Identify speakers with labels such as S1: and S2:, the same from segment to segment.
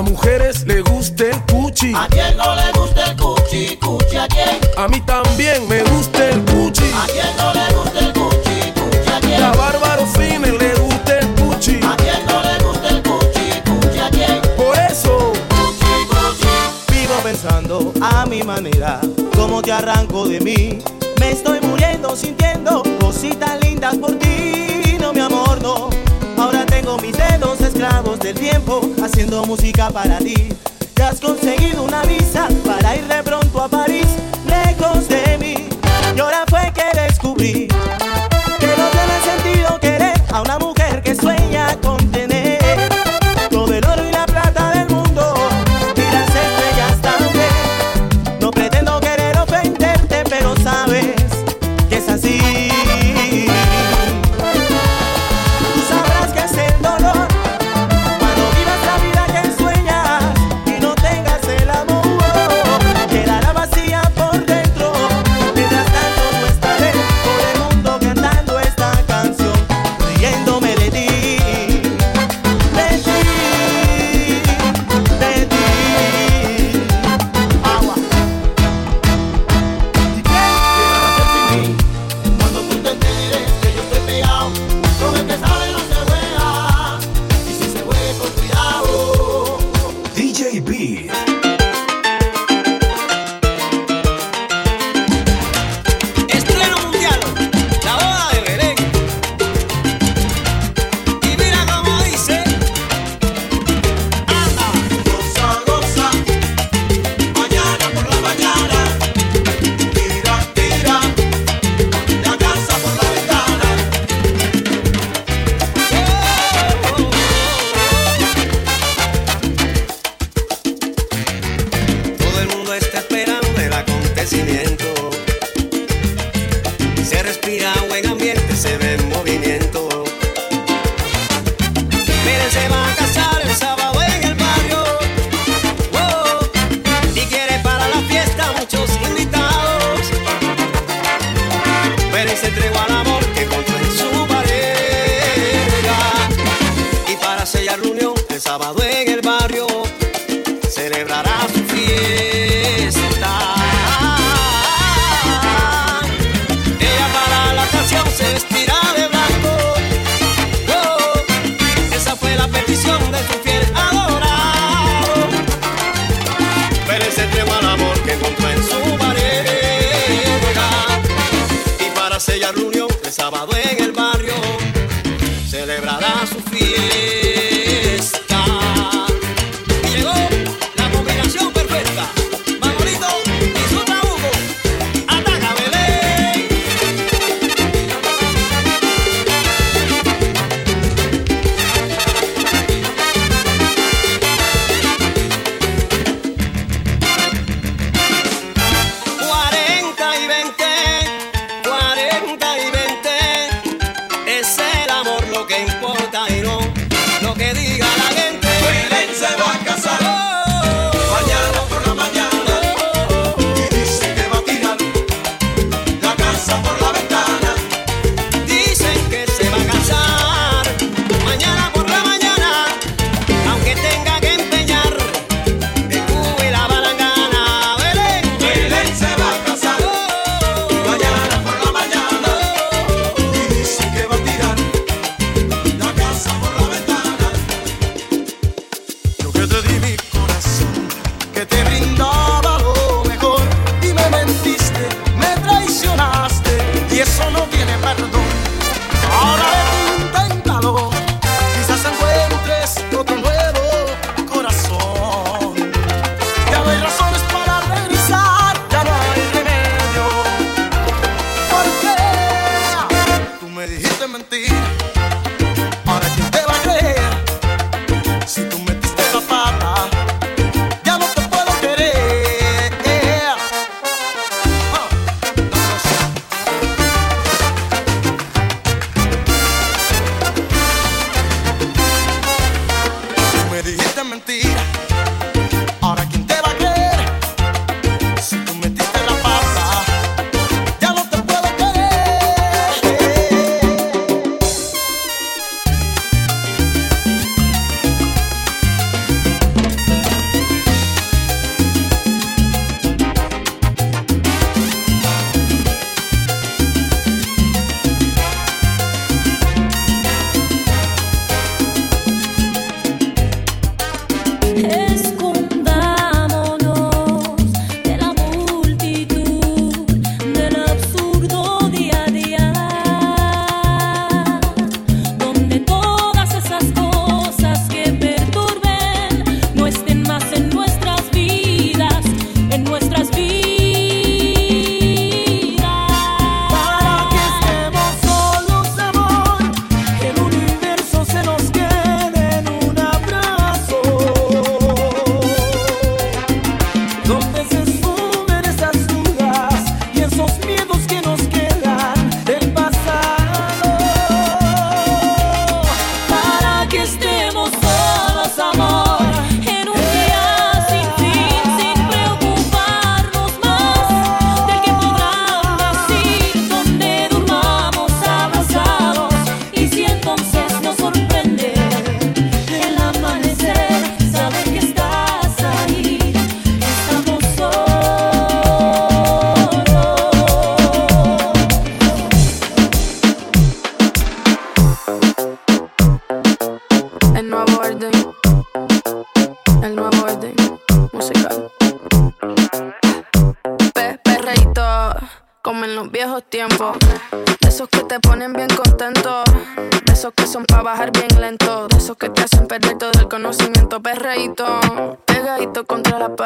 S1: las mujeres le gusta el cuchi.
S2: ¿A quién no le gusta el cuchi, cuchi? ¿A quién?
S1: A mí también me gusta el cuchi.
S2: ¿A quién no le gusta el cuchi, cuchi? ¿A quién?
S1: A Bárbaro Fines le gusta el cuchi.
S2: ¿A quién no le gusta el cuchi, cuchi? ¿A quién?
S1: Por eso,
S2: cuchi, cuchi.
S3: Vivo pensando a mi manera, cómo te arranco de mí. Me estoy muriendo sintiendo cositas lindas por ti. No, mi amor, no. Ahora tengo mis dedos esclavos del tiempo haciendo música para ti. Te has conseguido una visa para ir de pronto a París, lejos de mí. Y ahora fue que descubrí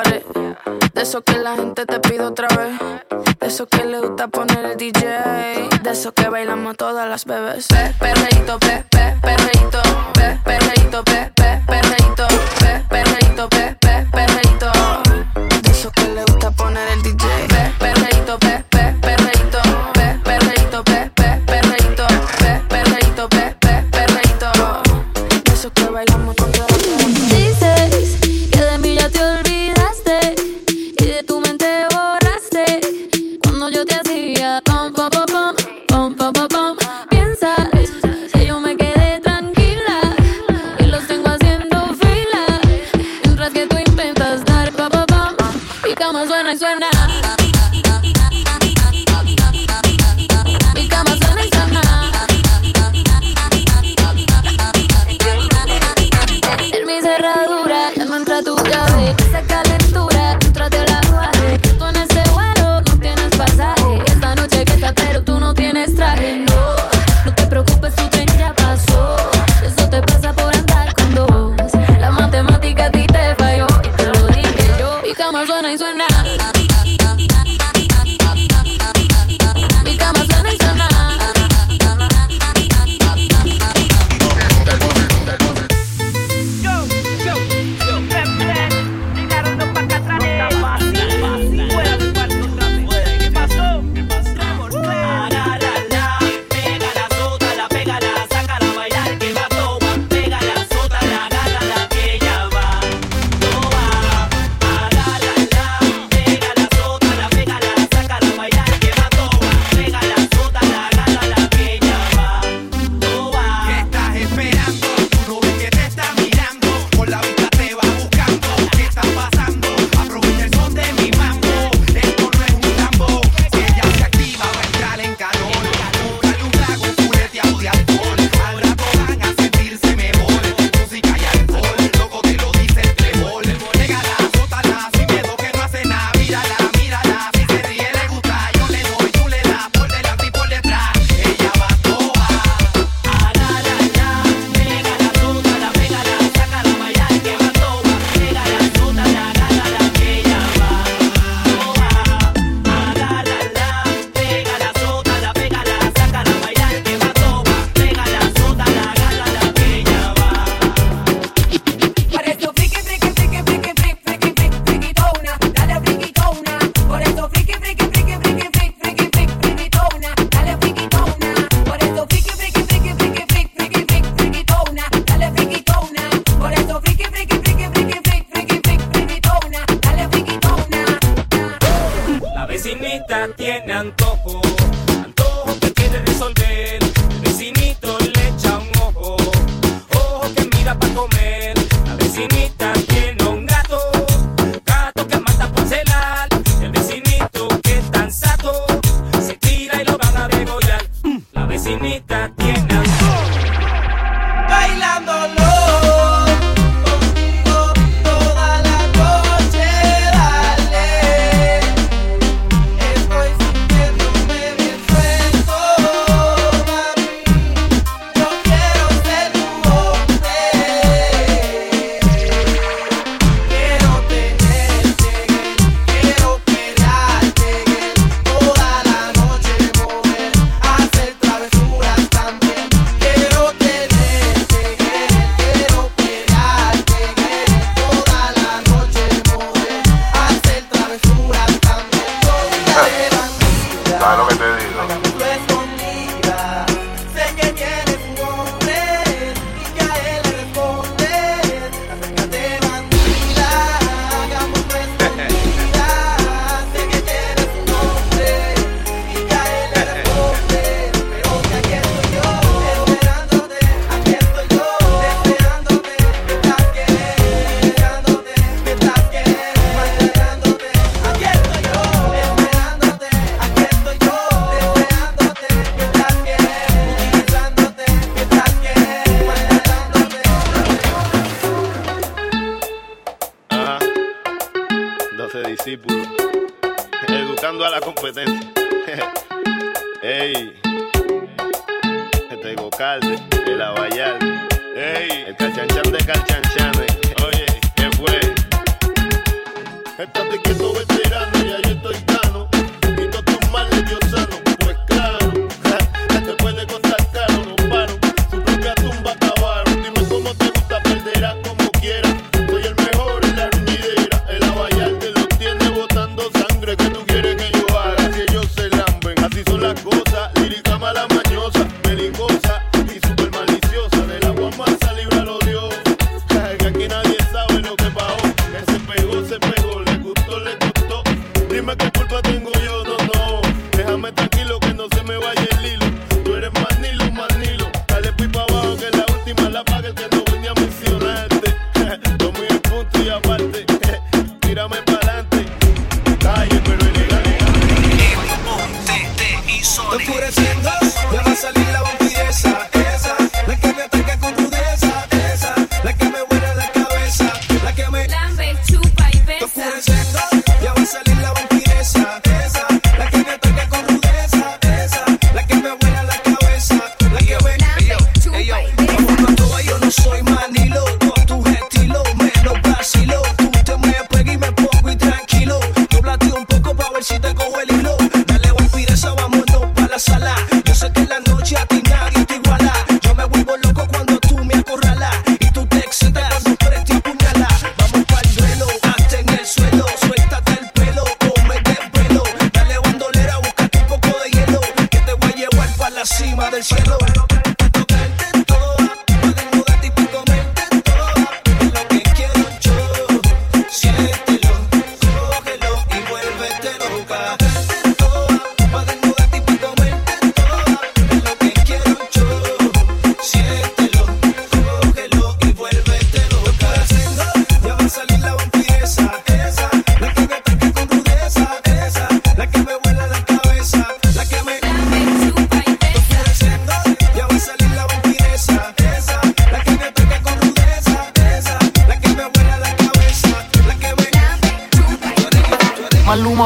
S3: De
S2: eso que
S4: la
S5: gente te pide otra vez. De eso que le gusta poner el DJ. De eso que bailamos todas las bebés. Pe, perreíto, pe, pe, perreíto.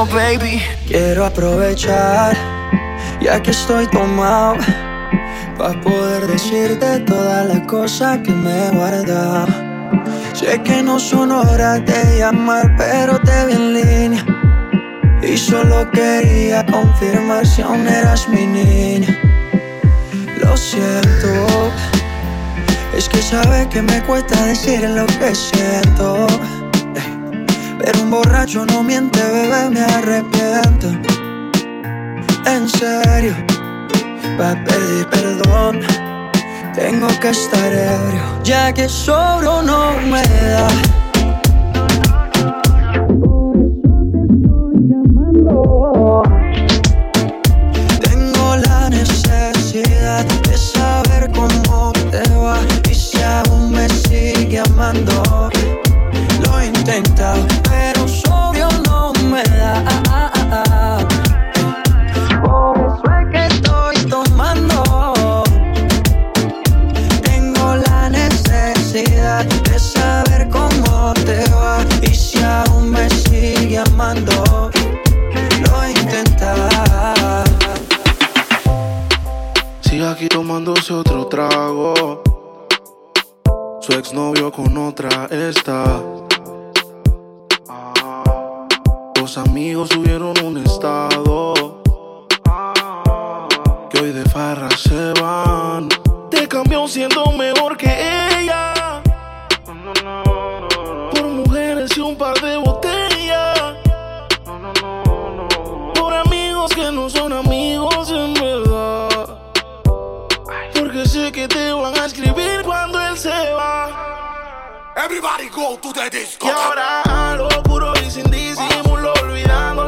S6: baby. Quiero aprovechar, ya que estoy tomado, para poder decirte todas las cosas que me he guardado. Sé que no son horas de llamar, pero te vi en línea. Y solo quería confirmar si aún eras mi niña. Lo siento, es que sabe que me cuesta decir lo que siento. Pero un borracho no miente, bebé, me arrepiento. En serio, va a pedir perdón. Tengo que estar ebrio, ya que solo no me da.
S7: se van. Te cambió siendo mejor que ella. Por mujeres y un par de botellas. Por amigos que no son amigos en verdad. Porque sé que te van a escribir cuando él se va.
S1: Everybody go to the disco.
S7: Y ahora a lo puro y sin disimulo, olvidando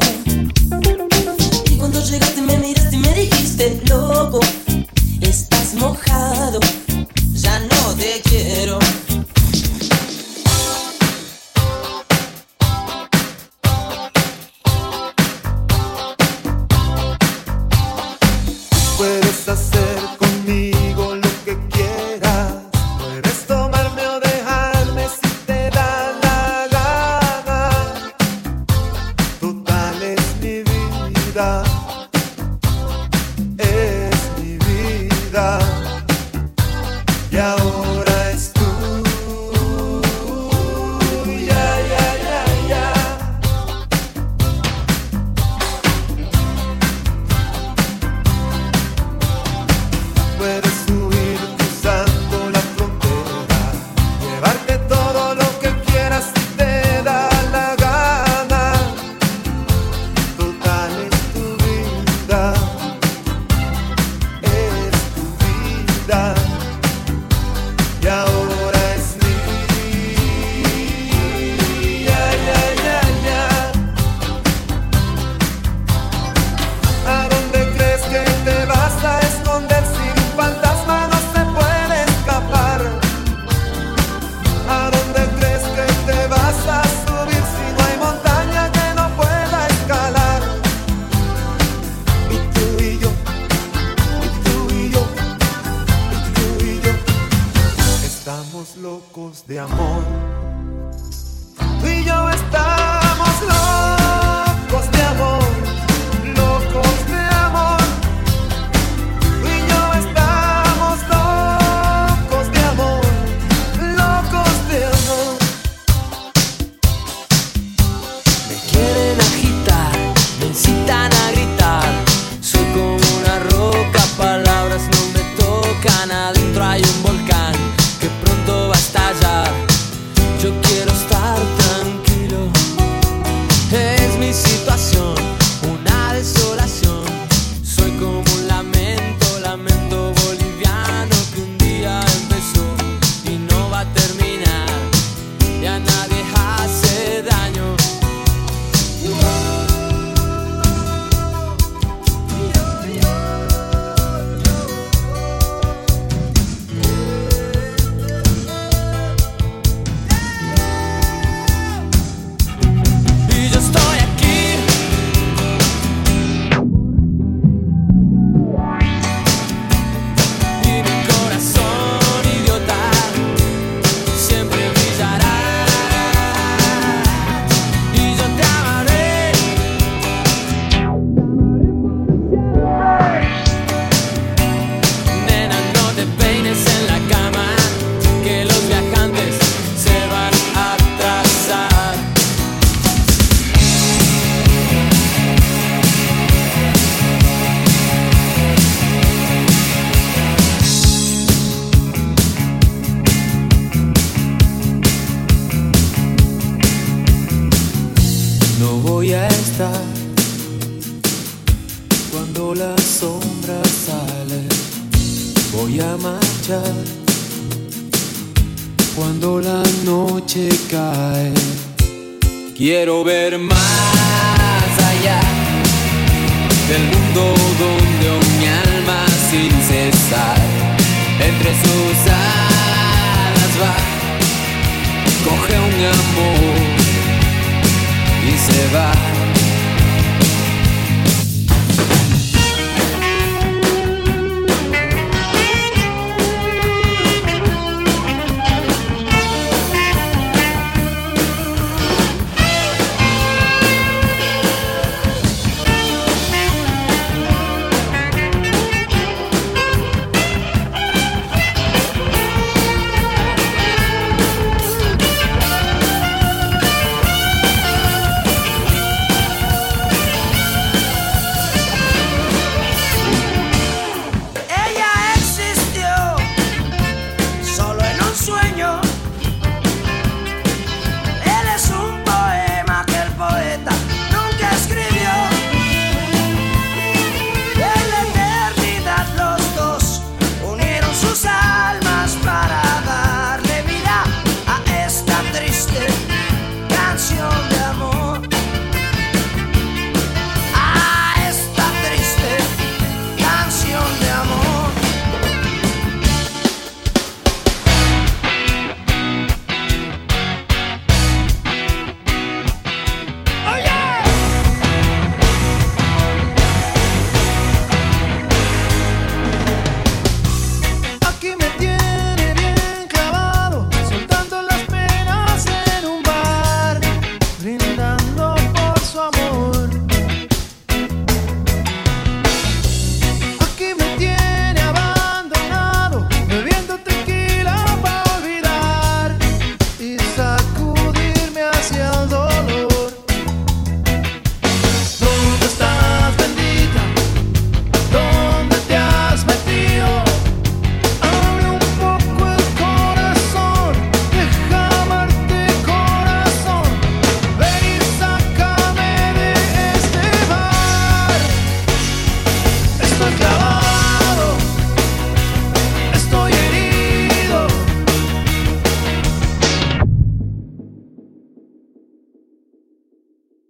S8: Cuando la noche cae. Quiero ver más allá del mundo donde mi alma sin cesar entre sus alas va. Coge un amor y se va.